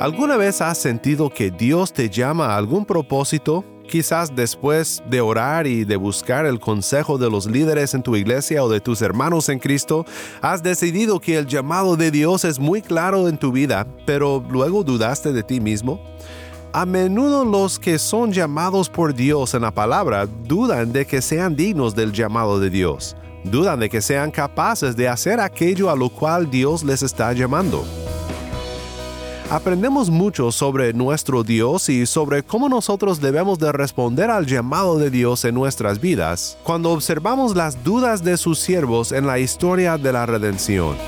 ¿Alguna vez has sentido que Dios te llama a algún propósito? Quizás después de orar y de buscar el consejo de los líderes en tu iglesia o de tus hermanos en Cristo, has decidido que el llamado de Dios es muy claro en tu vida, pero luego dudaste de ti mismo. A menudo los que son llamados por Dios en la palabra dudan de que sean dignos del llamado de Dios, dudan de que sean capaces de hacer aquello a lo cual Dios les está llamando. Aprendemos mucho sobre nuestro Dios y sobre cómo nosotros debemos de responder al llamado de Dios en nuestras vidas cuando observamos las dudas de sus siervos en la historia de la redención.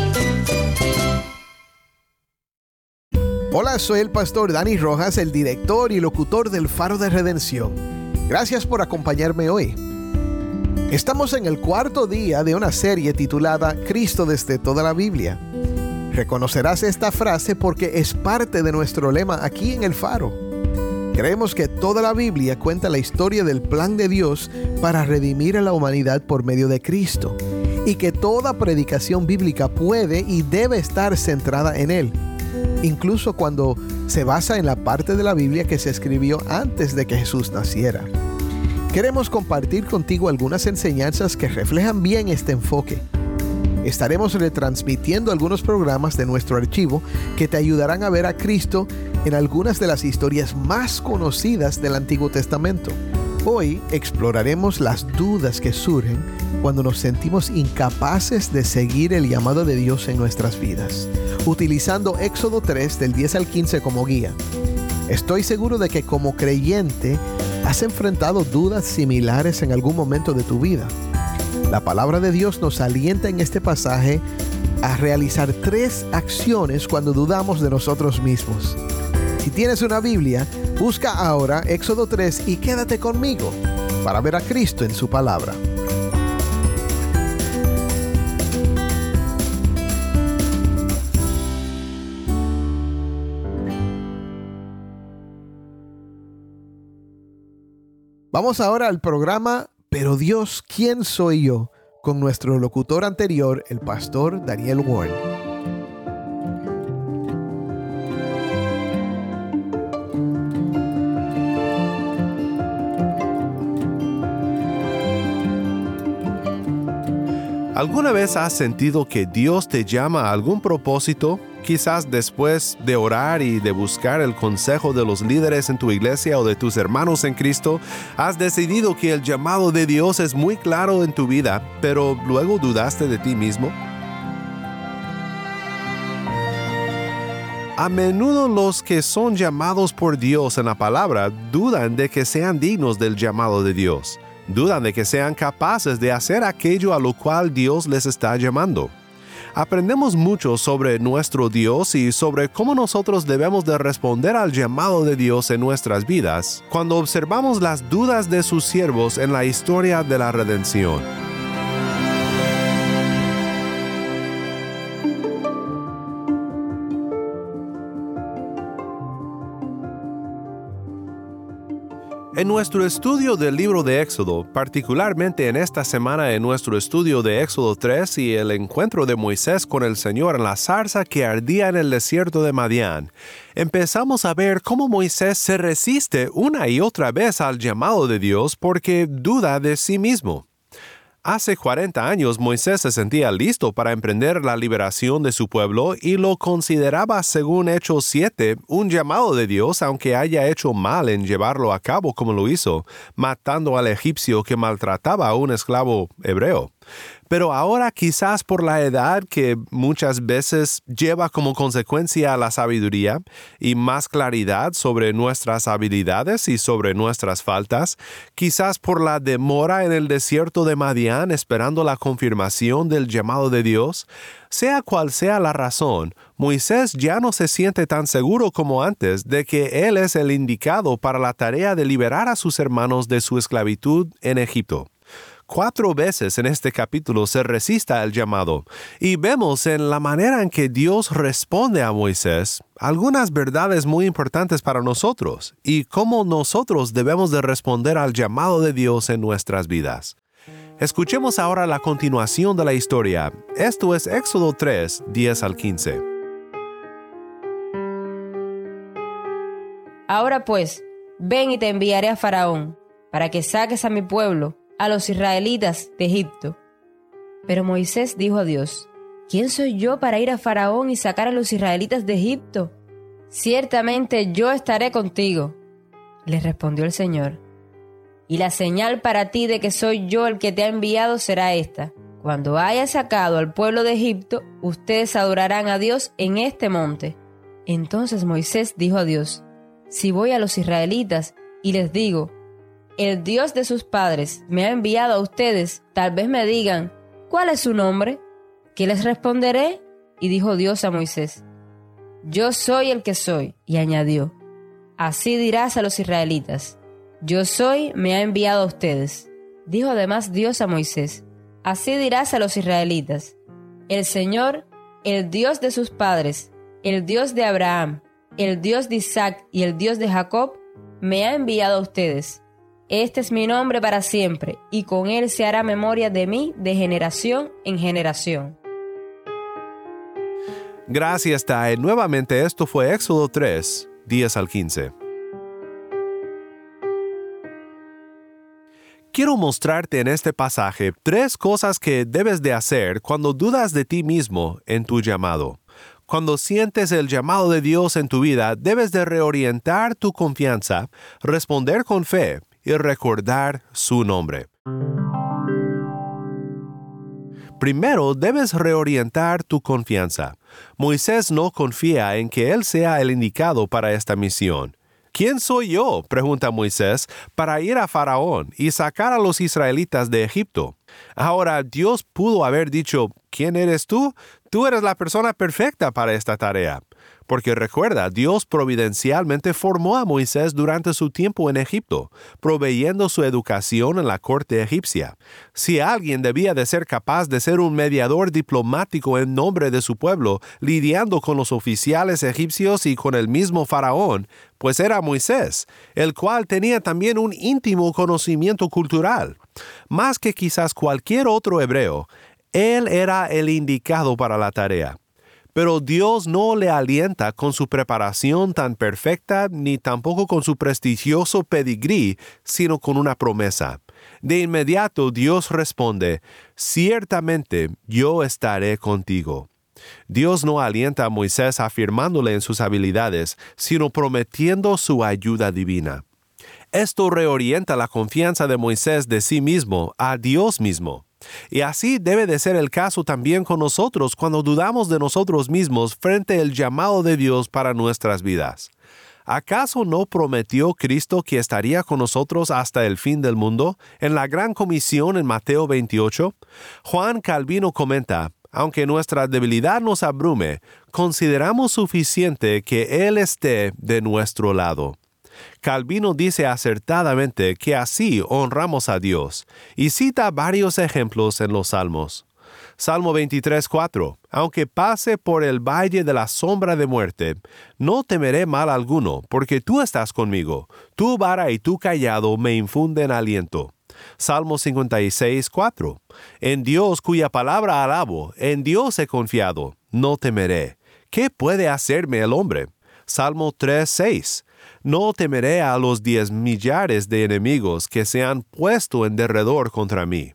Hola, soy el pastor Dani Rojas, el director y locutor del Faro de Redención. Gracias por acompañarme hoy. Estamos en el cuarto día de una serie titulada Cristo desde toda la Biblia. Reconocerás esta frase porque es parte de nuestro lema aquí en el Faro. Creemos que toda la Biblia cuenta la historia del plan de Dios para redimir a la humanidad por medio de Cristo y que toda predicación bíblica puede y debe estar centrada en Él incluso cuando se basa en la parte de la Biblia que se escribió antes de que Jesús naciera. Queremos compartir contigo algunas enseñanzas que reflejan bien este enfoque. Estaremos retransmitiendo algunos programas de nuestro archivo que te ayudarán a ver a Cristo en algunas de las historias más conocidas del Antiguo Testamento. Hoy exploraremos las dudas que surgen cuando nos sentimos incapaces de seguir el llamado de Dios en nuestras vidas utilizando Éxodo 3 del 10 al 15 como guía. Estoy seguro de que como creyente has enfrentado dudas similares en algún momento de tu vida. La palabra de Dios nos alienta en este pasaje a realizar tres acciones cuando dudamos de nosotros mismos. Si tienes una Biblia, busca ahora Éxodo 3 y quédate conmigo para ver a Cristo en su palabra. Vamos ahora al programa Pero Dios, ¿quién soy yo? con nuestro locutor anterior, el pastor Daniel Warren. ¿Alguna vez has sentido que Dios te llama a algún propósito Quizás después de orar y de buscar el consejo de los líderes en tu iglesia o de tus hermanos en Cristo, has decidido que el llamado de Dios es muy claro en tu vida, pero luego dudaste de ti mismo. A menudo los que son llamados por Dios en la palabra dudan de que sean dignos del llamado de Dios, dudan de que sean capaces de hacer aquello a lo cual Dios les está llamando aprendemos mucho sobre nuestro Dios y sobre cómo nosotros debemos de responder al llamado de Dios en nuestras vidas cuando observamos las dudas de sus siervos en la historia de la redención. En nuestro estudio del libro de Éxodo, particularmente en esta semana en nuestro estudio de Éxodo 3 y el encuentro de Moisés con el Señor en la zarza que ardía en el desierto de Madián, empezamos a ver cómo Moisés se resiste una y otra vez al llamado de Dios porque duda de sí mismo. Hace 40 años Moisés se sentía listo para emprender la liberación de su pueblo y lo consideraba, según Hechos 7, un llamado de Dios aunque haya hecho mal en llevarlo a cabo como lo hizo, matando al egipcio que maltrataba a un esclavo hebreo. Pero ahora quizás por la edad que muchas veces lleva como consecuencia la sabiduría y más claridad sobre nuestras habilidades y sobre nuestras faltas, quizás por la demora en el desierto de Madián esperando la confirmación del llamado de Dios, sea cual sea la razón, Moisés ya no se siente tan seguro como antes de que él es el indicado para la tarea de liberar a sus hermanos de su esclavitud en Egipto cuatro veces en este capítulo se resista al llamado, y vemos en la manera en que Dios responde a Moisés algunas verdades muy importantes para nosotros y cómo nosotros debemos de responder al llamado de Dios en nuestras vidas. Escuchemos ahora la continuación de la historia. Esto es Éxodo 3, 10 al 15. Ahora pues, ven y te enviaré a Faraón, para que saques a mi pueblo a los israelitas de Egipto. Pero Moisés dijo a Dios, ¿quién soy yo para ir a Faraón y sacar a los israelitas de Egipto? Ciertamente yo estaré contigo. Le respondió el Señor. Y la señal para ti de que soy yo el que te ha enviado será esta. Cuando haya sacado al pueblo de Egipto, ustedes adorarán a Dios en este monte. Entonces Moisés dijo a Dios, Si voy a los israelitas y les digo, el Dios de sus padres me ha enviado a ustedes, tal vez me digan, ¿cuál es su nombre? ¿Qué les responderé? Y dijo Dios a Moisés, Yo soy el que soy, y añadió, Así dirás a los israelitas, Yo soy, me ha enviado a ustedes. Dijo además Dios a Moisés, Así dirás a los israelitas, El Señor, el Dios de sus padres, el Dios de Abraham, el Dios de Isaac y el Dios de Jacob, me ha enviado a ustedes. Este es mi nombre para siempre, y con él se hará memoria de mí de generación en generación. Gracias, Tae. Nuevamente esto fue Éxodo 3, 10 al 15. Quiero mostrarte en este pasaje tres cosas que debes de hacer cuando dudas de ti mismo en tu llamado. Cuando sientes el llamado de Dios en tu vida, debes de reorientar tu confianza, responder con fe y recordar su nombre. Primero debes reorientar tu confianza. Moisés no confía en que él sea el indicado para esta misión. ¿Quién soy yo? pregunta Moisés, para ir a Faraón y sacar a los israelitas de Egipto. Ahora, Dios pudo haber dicho, ¿quién eres tú? Tú eres la persona perfecta para esta tarea. Porque recuerda, Dios providencialmente formó a Moisés durante su tiempo en Egipto, proveyendo su educación en la corte egipcia. Si alguien debía de ser capaz de ser un mediador diplomático en nombre de su pueblo, lidiando con los oficiales egipcios y con el mismo faraón, pues era Moisés, el cual tenía también un íntimo conocimiento cultural. Más que quizás cualquier otro hebreo, él era el indicado para la tarea. Pero Dios no le alienta con su preparación tan perfecta ni tampoco con su prestigioso pedigrí, sino con una promesa. De inmediato Dios responde, Ciertamente yo estaré contigo. Dios no alienta a Moisés afirmándole en sus habilidades, sino prometiendo su ayuda divina. Esto reorienta la confianza de Moisés de sí mismo a Dios mismo. Y así debe de ser el caso también con nosotros cuando dudamos de nosotros mismos frente al llamado de Dios para nuestras vidas. ¿Acaso no prometió Cristo que estaría con nosotros hasta el fin del mundo en la gran comisión en Mateo 28? Juan Calvino comenta, aunque nuestra debilidad nos abrume, consideramos suficiente que Él esté de nuestro lado. Calvino dice acertadamente que así honramos a Dios y cita varios ejemplos en los Salmos. Salmo 23:4 Aunque pase por el valle de la sombra de muerte, no temeré mal alguno, porque tú estás conmigo. Tu vara y tu callado me infunden aliento. Salmo 56:4 En Dios cuya palabra alabo, en Dios he confiado, no temeré. ¿Qué puede hacerme el hombre? Salmo 3:6 no temeré a los diez millares de enemigos que se han puesto en derredor contra mí.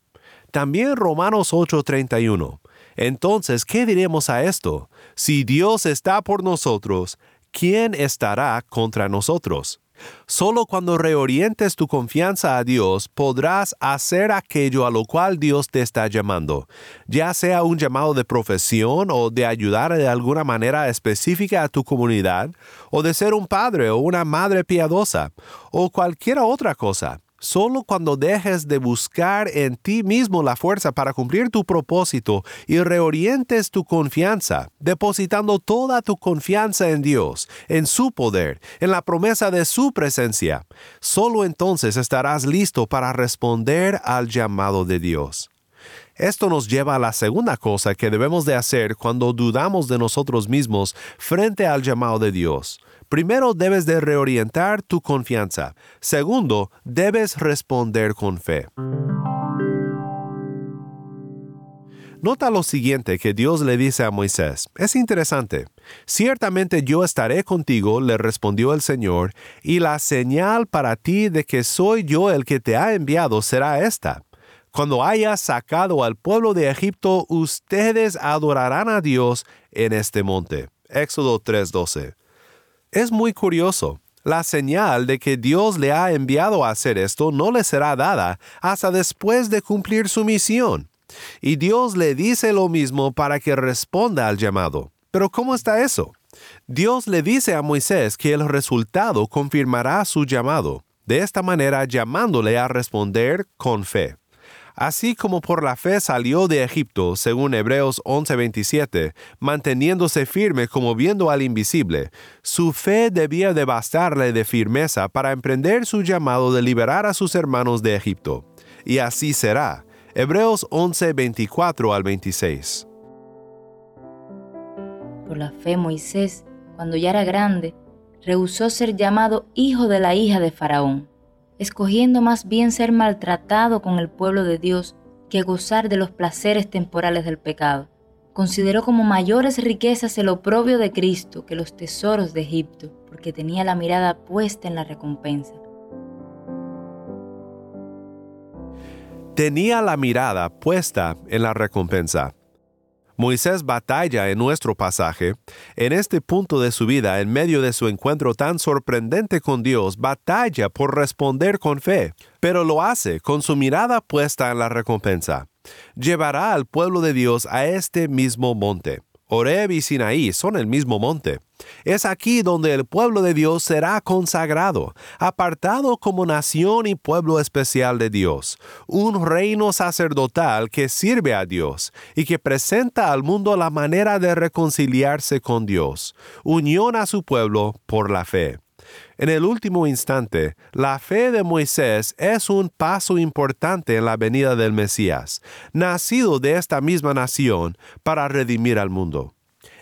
También Romanos 8:31. Entonces, ¿qué diremos a esto? Si Dios está por nosotros, ¿quién estará contra nosotros? Solo cuando reorientes tu confianza a Dios podrás hacer aquello a lo cual Dios te está llamando, ya sea un llamado de profesión o de ayudar de alguna manera específica a tu comunidad, o de ser un padre o una madre piadosa, o cualquier otra cosa. Solo cuando dejes de buscar en ti mismo la fuerza para cumplir tu propósito y reorientes tu confianza, depositando toda tu confianza en Dios, en su poder, en la promesa de su presencia, solo entonces estarás listo para responder al llamado de Dios. Esto nos lleva a la segunda cosa que debemos de hacer cuando dudamos de nosotros mismos frente al llamado de Dios. Primero debes de reorientar tu confianza. Segundo, debes responder con fe. Nota lo siguiente que Dios le dice a Moisés. Es interesante. Ciertamente yo estaré contigo, le respondió el Señor, y la señal para ti de que soy yo el que te ha enviado será esta. Cuando hayas sacado al pueblo de Egipto, ustedes adorarán a Dios en este monte. Éxodo 3:12. Es muy curioso. La señal de que Dios le ha enviado a hacer esto no le será dada hasta después de cumplir su misión. Y Dios le dice lo mismo para que responda al llamado. Pero ¿cómo está eso? Dios le dice a Moisés que el resultado confirmará su llamado, de esta manera llamándole a responder con fe. Así como por la fe salió de Egipto, según Hebreos 11:27, manteniéndose firme como viendo al invisible, su fe debía de bastarle de firmeza para emprender su llamado de liberar a sus hermanos de Egipto. Y así será. Hebreos 11:24 al 26. Por la fe Moisés, cuando ya era grande, rehusó ser llamado hijo de la hija de Faraón escogiendo más bien ser maltratado con el pueblo de Dios que gozar de los placeres temporales del pecado. Consideró como mayores riquezas el oprobio de Cristo que los tesoros de Egipto, porque tenía la mirada puesta en la recompensa. Tenía la mirada puesta en la recompensa. Moisés batalla en nuestro pasaje. En este punto de su vida, en medio de su encuentro tan sorprendente con Dios, batalla por responder con fe, pero lo hace con su mirada puesta en la recompensa. Llevará al pueblo de Dios a este mismo monte. Oreb y Sinaí son el mismo monte. Es aquí donde el pueblo de Dios será consagrado, apartado como nación y pueblo especial de Dios, un reino sacerdotal que sirve a Dios y que presenta al mundo la manera de reconciliarse con Dios, unión a su pueblo por la fe. En el último instante, la fe de Moisés es un paso importante en la venida del Mesías, nacido de esta misma nación para redimir al mundo.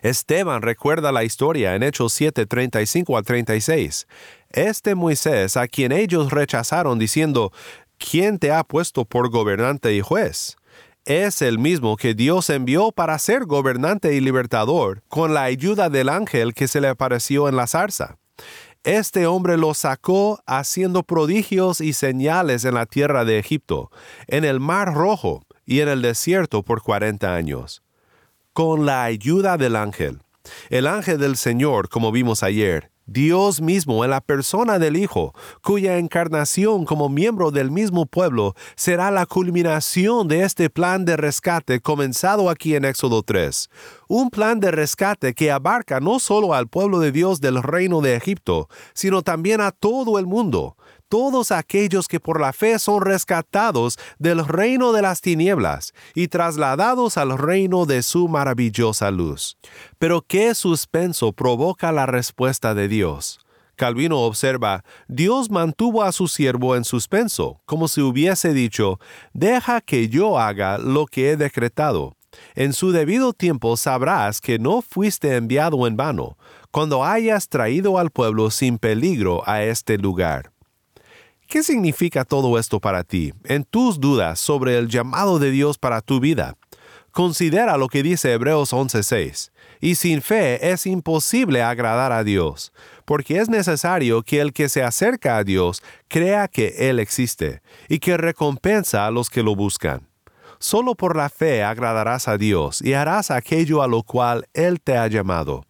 Esteban recuerda la historia en Hechos 7, 35 a 36. Este Moisés a quien ellos rechazaron diciendo, ¿quién te ha puesto por gobernante y juez? es el mismo que Dios envió para ser gobernante y libertador con la ayuda del ángel que se le apareció en la zarza. Este hombre lo sacó haciendo prodigios y señales en la tierra de Egipto, en el mar rojo y en el desierto por cuarenta años. Con la ayuda del ángel. El ángel del Señor, como vimos ayer, Dios mismo en la persona del Hijo, cuya encarnación como miembro del mismo pueblo será la culminación de este plan de rescate comenzado aquí en Éxodo 3. Un plan de rescate que abarca no solo al pueblo de Dios del reino de Egipto, sino también a todo el mundo, todos aquellos que por la fe son rescatados del reino de las tinieblas y trasladados al reino de su maravillosa luz. Pero qué suspenso provoca la respuesta de Dios. Calvino observa, Dios mantuvo a su siervo en suspenso, como si hubiese dicho, deja que yo haga lo que he decretado. En su debido tiempo sabrás que no fuiste enviado en vano, cuando hayas traído al pueblo sin peligro a este lugar. ¿Qué significa todo esto para ti en tus dudas sobre el llamado de Dios para tu vida? Considera lo que dice Hebreos 11:6. Y sin fe es imposible agradar a Dios, porque es necesario que el que se acerca a Dios crea que Él existe y que recompensa a los que lo buscan. Solo por la fe agradarás a Dios y harás aquello a lo cual Él te ha llamado.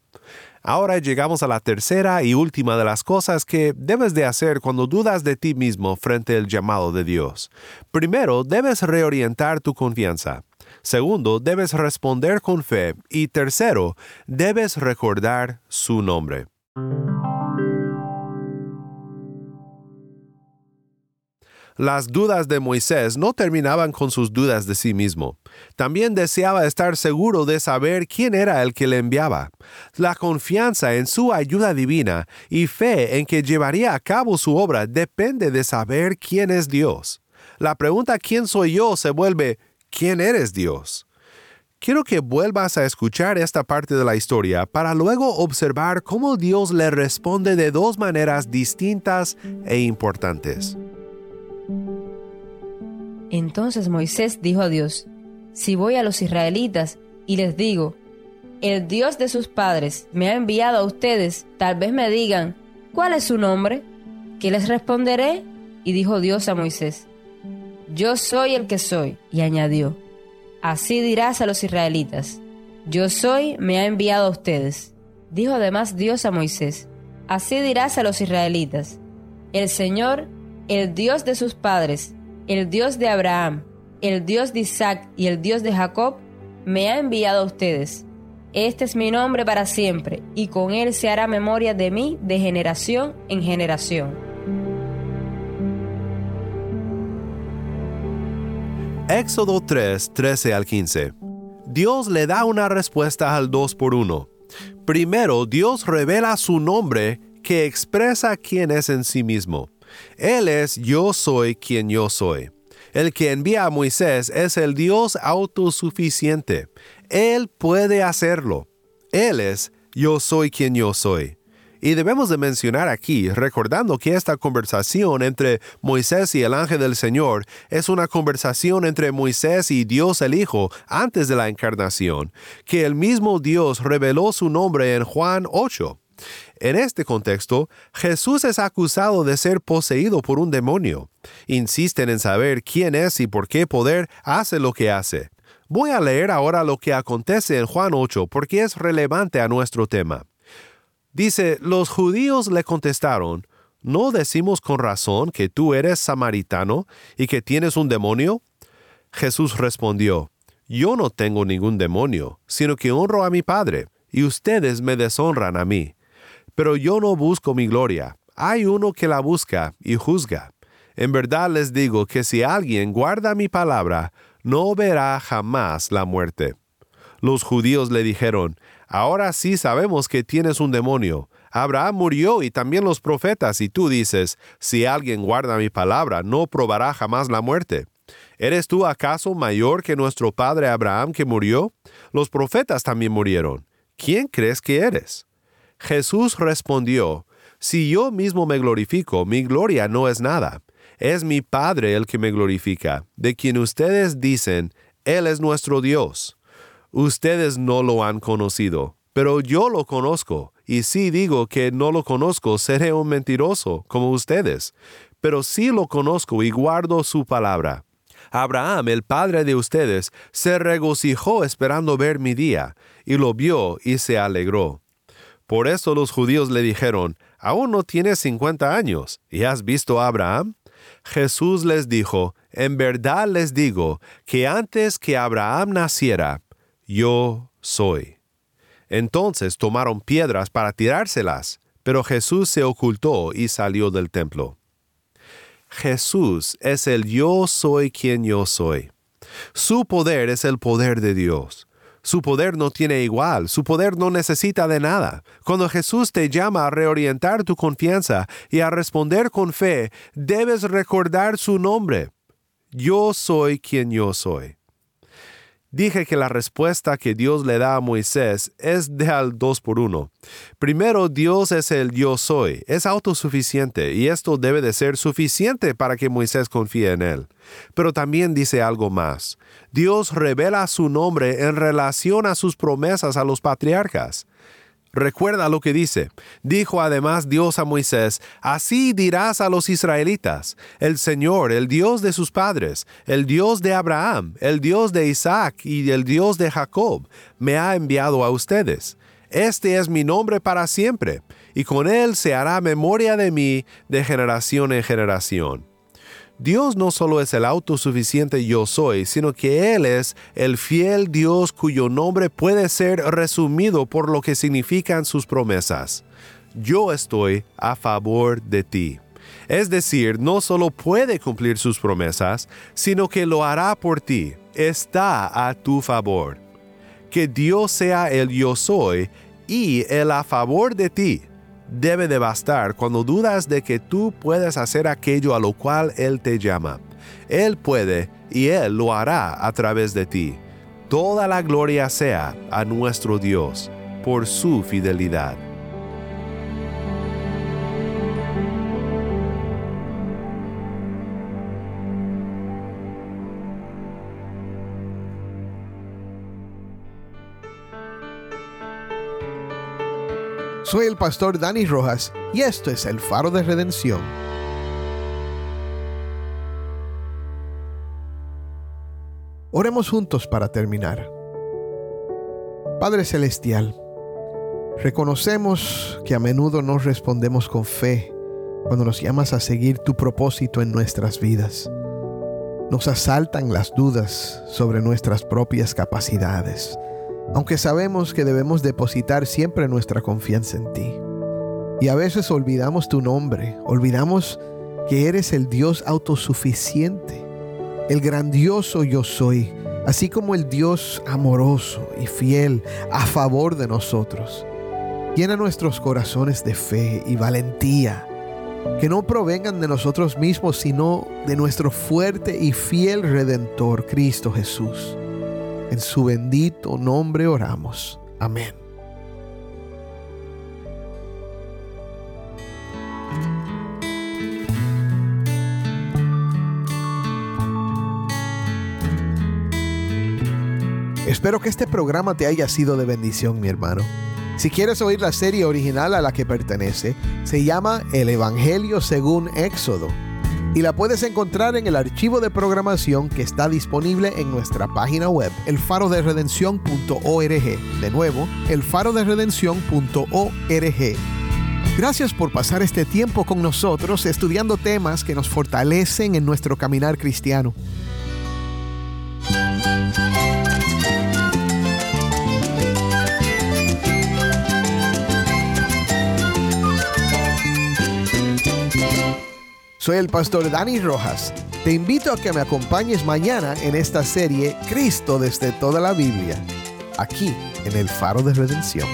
Ahora llegamos a la tercera y última de las cosas que debes de hacer cuando dudas de ti mismo frente al llamado de Dios. Primero, debes reorientar tu confianza. Segundo, debes responder con fe. Y tercero, debes recordar su nombre. Las dudas de Moisés no terminaban con sus dudas de sí mismo. También deseaba estar seguro de saber quién era el que le enviaba. La confianza en su ayuda divina y fe en que llevaría a cabo su obra depende de saber quién es Dios. La pregunta ¿quién soy yo? se vuelve ¿quién eres Dios? Quiero que vuelvas a escuchar esta parte de la historia para luego observar cómo Dios le responde de dos maneras distintas e importantes. Entonces Moisés dijo a Dios, si voy a los israelitas y les digo, el Dios de sus padres me ha enviado a ustedes, tal vez me digan, ¿cuál es su nombre? ¿Qué les responderé? Y dijo Dios a Moisés, yo soy el que soy. Y añadió, así dirás a los israelitas, yo soy, me ha enviado a ustedes. Dijo además Dios a Moisés, así dirás a los israelitas, el Señor, el Dios de sus padres, el Dios de Abraham, el Dios de Isaac y el Dios de Jacob, me ha enviado a ustedes. Este es mi nombre para siempre, y con él se hará memoria de mí de generación en generación. Éxodo 3, 13 al 15. Dios le da una respuesta al 2 por 1. Primero, Dios revela su nombre que expresa quién es en sí mismo. Él es yo soy quien yo soy. El que envía a Moisés es el Dios autosuficiente. Él puede hacerlo. Él es yo soy quien yo soy. Y debemos de mencionar aquí, recordando que esta conversación entre Moisés y el ángel del Señor es una conversación entre Moisés y Dios el Hijo antes de la encarnación, que el mismo Dios reveló su nombre en Juan 8. En este contexto, Jesús es acusado de ser poseído por un demonio. Insisten en saber quién es y por qué poder hace lo que hace. Voy a leer ahora lo que acontece en Juan 8 porque es relevante a nuestro tema. Dice, los judíos le contestaron, ¿no decimos con razón que tú eres samaritano y que tienes un demonio? Jesús respondió, Yo no tengo ningún demonio, sino que honro a mi Padre, y ustedes me deshonran a mí. Pero yo no busco mi gloria. Hay uno que la busca y juzga. En verdad les digo que si alguien guarda mi palabra, no verá jamás la muerte. Los judíos le dijeron, Ahora sí sabemos que tienes un demonio. Abraham murió y también los profetas, y tú dices, si alguien guarda mi palabra, no probará jamás la muerte. ¿Eres tú acaso mayor que nuestro padre Abraham que murió? Los profetas también murieron. ¿Quién crees que eres? Jesús respondió, Si yo mismo me glorifico, mi gloria no es nada. Es mi Padre el que me glorifica, de quien ustedes dicen, Él es nuestro Dios. Ustedes no lo han conocido, pero yo lo conozco, y si digo que no lo conozco, seré un mentiroso, como ustedes. Pero sí lo conozco y guardo su palabra. Abraham, el padre de ustedes, se regocijó esperando ver mi día, y lo vio y se alegró. Por eso los judíos le dijeron, Aún no tienes cincuenta años, ¿y has visto a Abraham? Jesús les dijo, En verdad les digo, que antes que Abraham naciera, yo soy. Entonces tomaron piedras para tirárselas, pero Jesús se ocultó y salió del templo. Jesús es el yo soy quien yo soy. Su poder es el poder de Dios. Su poder no tiene igual, su poder no necesita de nada. Cuando Jesús te llama a reorientar tu confianza y a responder con fe, debes recordar su nombre. Yo soy quien yo soy. Dije que la respuesta que Dios le da a Moisés es de al dos por uno. Primero, Dios es el yo soy, es autosuficiente y esto debe de ser suficiente para que Moisés confíe en él. Pero también dice algo más. Dios revela su nombre en relación a sus promesas a los patriarcas. Recuerda lo que dice. Dijo además Dios a Moisés, Así dirás a los israelitas, el Señor, el Dios de sus padres, el Dios de Abraham, el Dios de Isaac y el Dios de Jacob, me ha enviado a ustedes. Este es mi nombre para siempre, y con él se hará memoria de mí de generación en generación. Dios no solo es el autosuficiente yo soy, sino que Él es el fiel Dios cuyo nombre puede ser resumido por lo que significan sus promesas. Yo estoy a favor de ti. Es decir, no solo puede cumplir sus promesas, sino que lo hará por ti. Está a tu favor. Que Dios sea el yo soy y el a favor de ti debe de bastar cuando dudas de que tú puedes hacer aquello a lo cual Él te llama. Él puede y Él lo hará a través de ti. Toda la gloria sea a nuestro Dios por su fidelidad. Soy el pastor Dani Rojas y esto es el faro de redención. Oremos juntos para terminar. Padre Celestial, reconocemos que a menudo no respondemos con fe cuando nos llamas a seguir tu propósito en nuestras vidas. Nos asaltan las dudas sobre nuestras propias capacidades aunque sabemos que debemos depositar siempre nuestra confianza en ti. Y a veces olvidamos tu nombre, olvidamos que eres el Dios autosuficiente, el grandioso yo soy, así como el Dios amoroso y fiel a favor de nosotros. Llena nuestros corazones de fe y valentía, que no provengan de nosotros mismos, sino de nuestro fuerte y fiel Redentor, Cristo Jesús. En su bendito nombre oramos. Amén. Espero que este programa te haya sido de bendición, mi hermano. Si quieres oír la serie original a la que pertenece, se llama El Evangelio según Éxodo y la puedes encontrar en el archivo de programación que está disponible en nuestra página web, elfaroderedención.org. De nuevo, elfaroderedención.org. Gracias por pasar este tiempo con nosotros estudiando temas que nos fortalecen en nuestro caminar cristiano. Soy el pastor Dani Rojas. Te invito a que me acompañes mañana en esta serie Cristo desde toda la Biblia, aquí en el Faro de Redención.